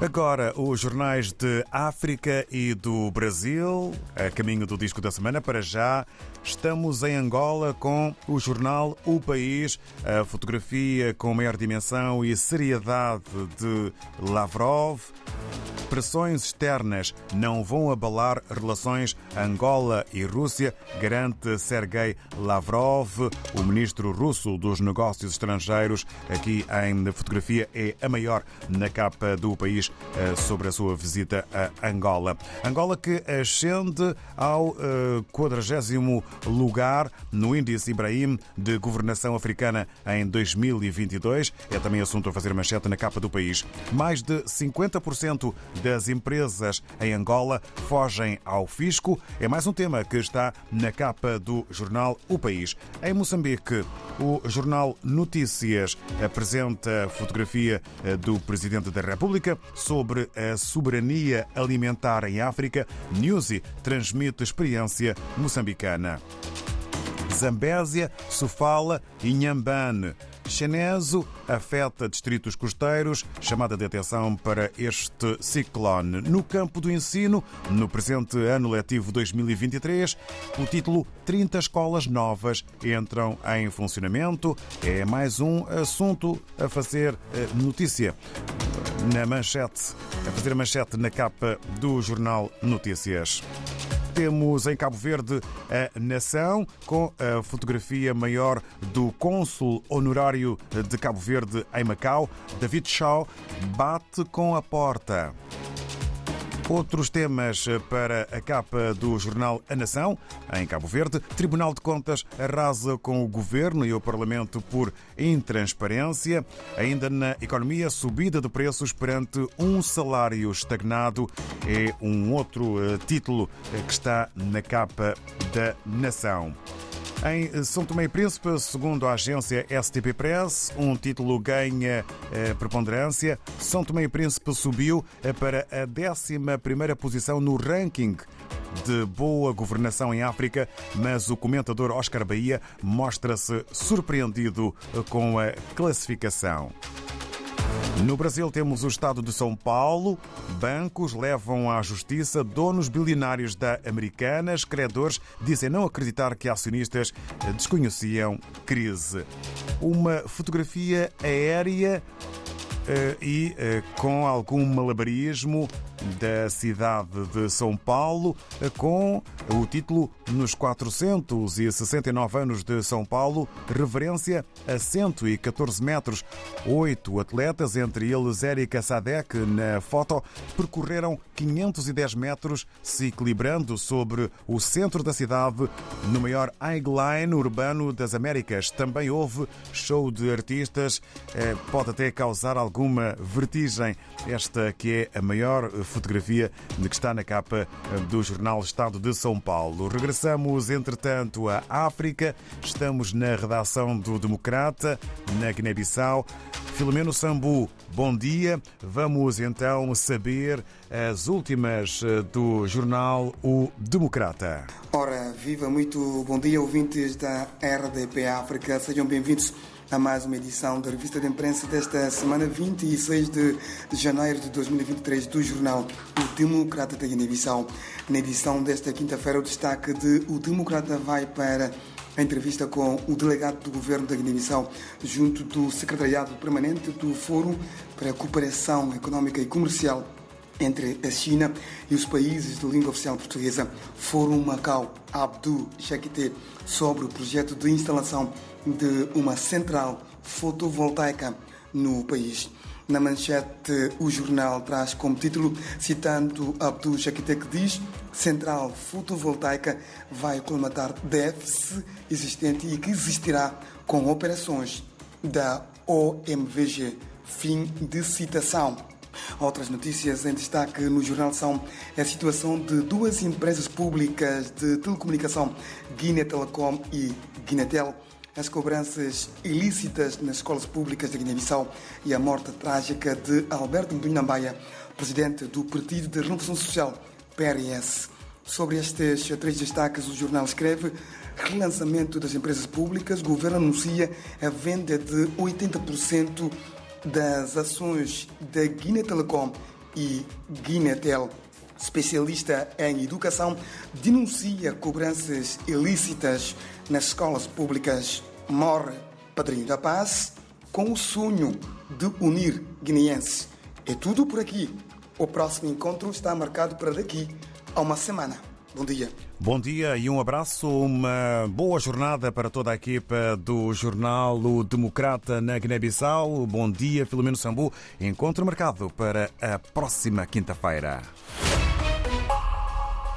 Agora, os jornais de África e do Brasil, a caminho do disco da semana. Para já, estamos em Angola com o jornal O País, a fotografia com maior dimensão e seriedade de Lavrov. Pressões externas não vão abalar relações Angola e Rússia, garante Sergei Lavrov, o ministro russo dos Negócios Estrangeiros. Aqui em fotografia é a maior na capa do país eh, sobre a sua visita a Angola. Angola que ascende ao 40 eh, lugar no índice Ibrahim de governação africana em 2022. É também assunto a fazer manchete na capa do país. Mais de 50% das empresas em Angola fogem ao fisco. É mais um tema que está na capa do jornal O País. Em Moçambique, o jornal Notícias apresenta fotografia eh, do Presidente da República sobre a soberania alimentar em África. Newsy transmite experiência moçambicana. Zambésia, Sofala e Nhambane. Cheneso afeta distritos costeiros, chamada de atenção para este ciclone. No campo do ensino, no presente ano letivo 2023, o título 30 escolas novas entram em funcionamento. É mais um assunto a fazer eh, notícia na manchete, a fazer manchete na capa do jornal Notícias. Temos em Cabo Verde a Nação, com a fotografia maior do cônsul honorário de Cabo Verde em Macau, David Shaw, bate com a porta. Outros temas para a capa do jornal A Nação, em Cabo Verde. Tribunal de Contas arrasa com o governo e o Parlamento por intransparência. Ainda na economia, subida de preços perante um salário estagnado é um outro eh, título que está na capa da Nação. Em São Tomé e Príncipe, segundo a agência STP Press, um título ganha eh, preponderância. São Tomé e Príncipe subiu eh, para a 11 posição no ranking de boa governação em África, mas o comentador Oscar Bahia mostra-se surpreendido com a classificação. No Brasil temos o Estado de São Paulo. Bancos levam à justiça donos bilionários da Americanas. Credores dizem não acreditar que acionistas desconheciam crise. Uma fotografia aérea eh, e eh, com algum malabarismo da cidade de São Paulo, eh, com o título Nos 469 anos de São Paulo, reverência a 114 metros. Oito atletas, entre eles Érica Sadek, na foto, percorreram 510 metros, se equilibrando sobre o centro da cidade, no maior highline urbano das Américas. Também houve show de artistas, pode até causar alguma vertigem. Esta que é a maior fotografia que está na capa do jornal Estado de São Paulo. Regressamos, entretanto, à África. Estamos na redação do Democrata, na Guiné-Bissau. Filomeno Sambu, bom dia. Vamos então saber as últimas do jornal O Democrata. Ora, viva, muito bom dia, ouvintes da RDP África. Sejam bem-vindos a mais uma edição da revista de imprensa desta semana 26 de janeiro de 2023 do jornal O Democrata da Guiné-Bissau. Na edição desta quinta-feira, o destaque de O Democrata vai para a entrevista com o delegado do governo da Guiné-Bissau junto do secretariado permanente do Fórum para a Cooperação Económica e Comercial entre a China e os países de língua oficial portuguesa, Fórum Macau Abdu Shakite, sobre o projeto de instalação de uma central fotovoltaica no país. Na manchete, o jornal traz como título, citando Abdul Shakite, que diz Central fotovoltaica vai colmatar déficit existente e que existirá com operações da OMVG. Fim de citação. Outras notícias em destaque no jornal são a situação de duas empresas públicas de telecomunicação, Guiné Telecom e Guinetel, as cobranças ilícitas nas escolas públicas da Guiné-Bissau e a morte trágica de Alberto Mbinambaia, presidente do Partido de Renovação Social, PRS. Sobre estes três destaques, o jornal escreve relançamento das empresas públicas, o governo anuncia a venda de 80% das ações da Guiné Telecom e Guinetel, especialista em educação, denuncia cobranças ilícitas nas escolas públicas. Morre padrinho da paz com o sonho de unir guineenses. É tudo por aqui. O próximo encontro está marcado para daqui a uma semana. Bom dia. Bom dia e um abraço. Uma boa jornada para toda a equipa do jornal O Democrata na Guiné-Bissau. Bom dia, Filomeno Sambu. Encontro marcado para a próxima quinta-feira.